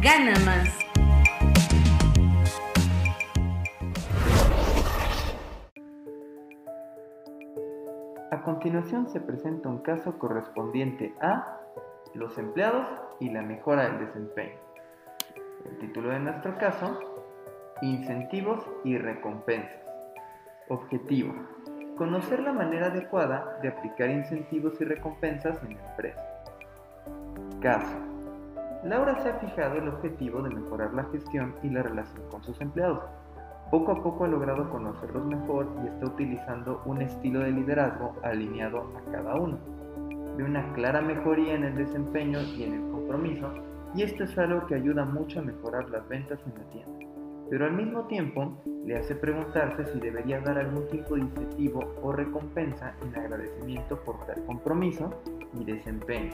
gana más. A continuación se presenta un caso correspondiente a los empleados y la mejora del desempeño. El título de nuestro caso, Incentivos y recompensas. Objetivo. Conocer la manera adecuada de aplicar incentivos y recompensas en la empresa. Caso. Laura se ha fijado el objetivo de mejorar la gestión y la relación con sus empleados. Poco a poco ha logrado conocerlos mejor y está utilizando un estilo de liderazgo alineado a cada uno. Ve una clara mejoría en el desempeño y en el compromiso y esto es algo que ayuda mucho a mejorar las ventas en la tienda. Pero al mismo tiempo le hace preguntarse si debería dar algún tipo de incentivo o recompensa en agradecimiento por tal compromiso y desempeño.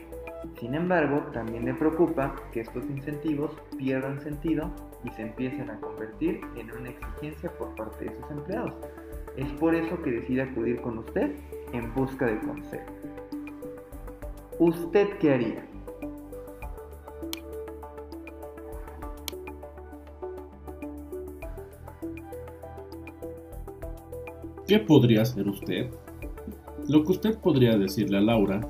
Sin embargo, también le preocupa que estos incentivos pierdan sentido y se empiecen a convertir en una exigencia por parte de sus empleados. Es por eso que decide acudir con usted en busca de consejo. ¿Usted qué haría? ¿Qué podría hacer usted? Lo que usted podría decirle a Laura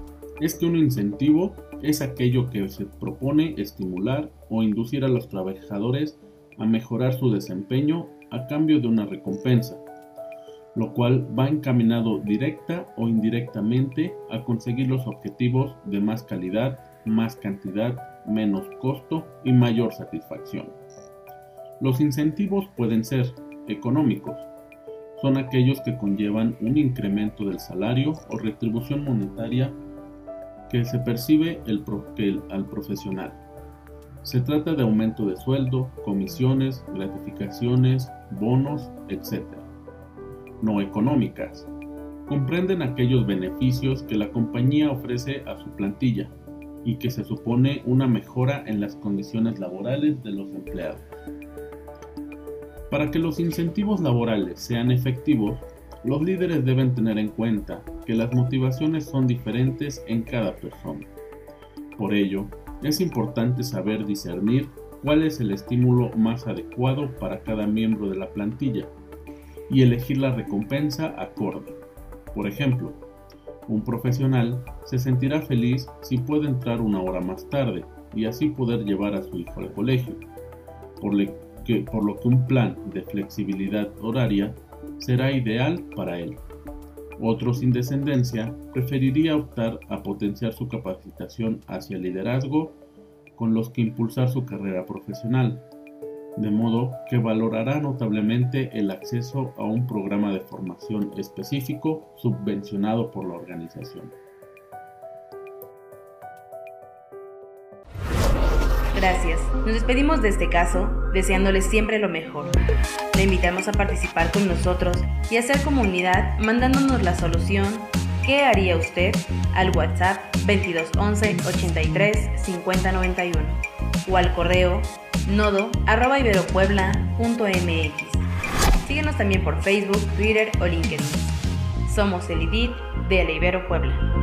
es que un incentivo es aquello que se propone estimular o inducir a los trabajadores a mejorar su desempeño a cambio de una recompensa, lo cual va encaminado directa o indirectamente a conseguir los objetivos de más calidad, más cantidad, menos costo y mayor satisfacción. Los incentivos pueden ser económicos, son aquellos que conllevan un incremento del salario o retribución monetaria que se percibe al profesional. Se trata de aumento de sueldo, comisiones, gratificaciones, bonos, etc. No económicas. Comprenden aquellos beneficios que la compañía ofrece a su plantilla y que se supone una mejora en las condiciones laborales de los empleados. Para que los incentivos laborales sean efectivos, los líderes deben tener en cuenta que las motivaciones son diferentes en cada persona. Por ello, es importante saber discernir cuál es el estímulo más adecuado para cada miembro de la plantilla y elegir la recompensa acorde. Por ejemplo, un profesional se sentirá feliz si puede entrar una hora más tarde y así poder llevar a su hijo al colegio, por, por lo que un plan de flexibilidad horaria será ideal para él. Otro sin descendencia preferiría optar a potenciar su capacitación hacia el liderazgo con los que impulsar su carrera profesional, de modo que valorará notablemente el acceso a un programa de formación específico subvencionado por la organización. Gracias. Nos despedimos de este caso deseándoles siempre lo mejor. Le invitamos a participar con nosotros y hacer comunidad mandándonos la solución ¿Qué haría usted? al WhatsApp 2211 83 50 91 o al correo nodo arroba Síguenos también por Facebook, Twitter o LinkedIn. Somos el IDIT de la Ibero Puebla.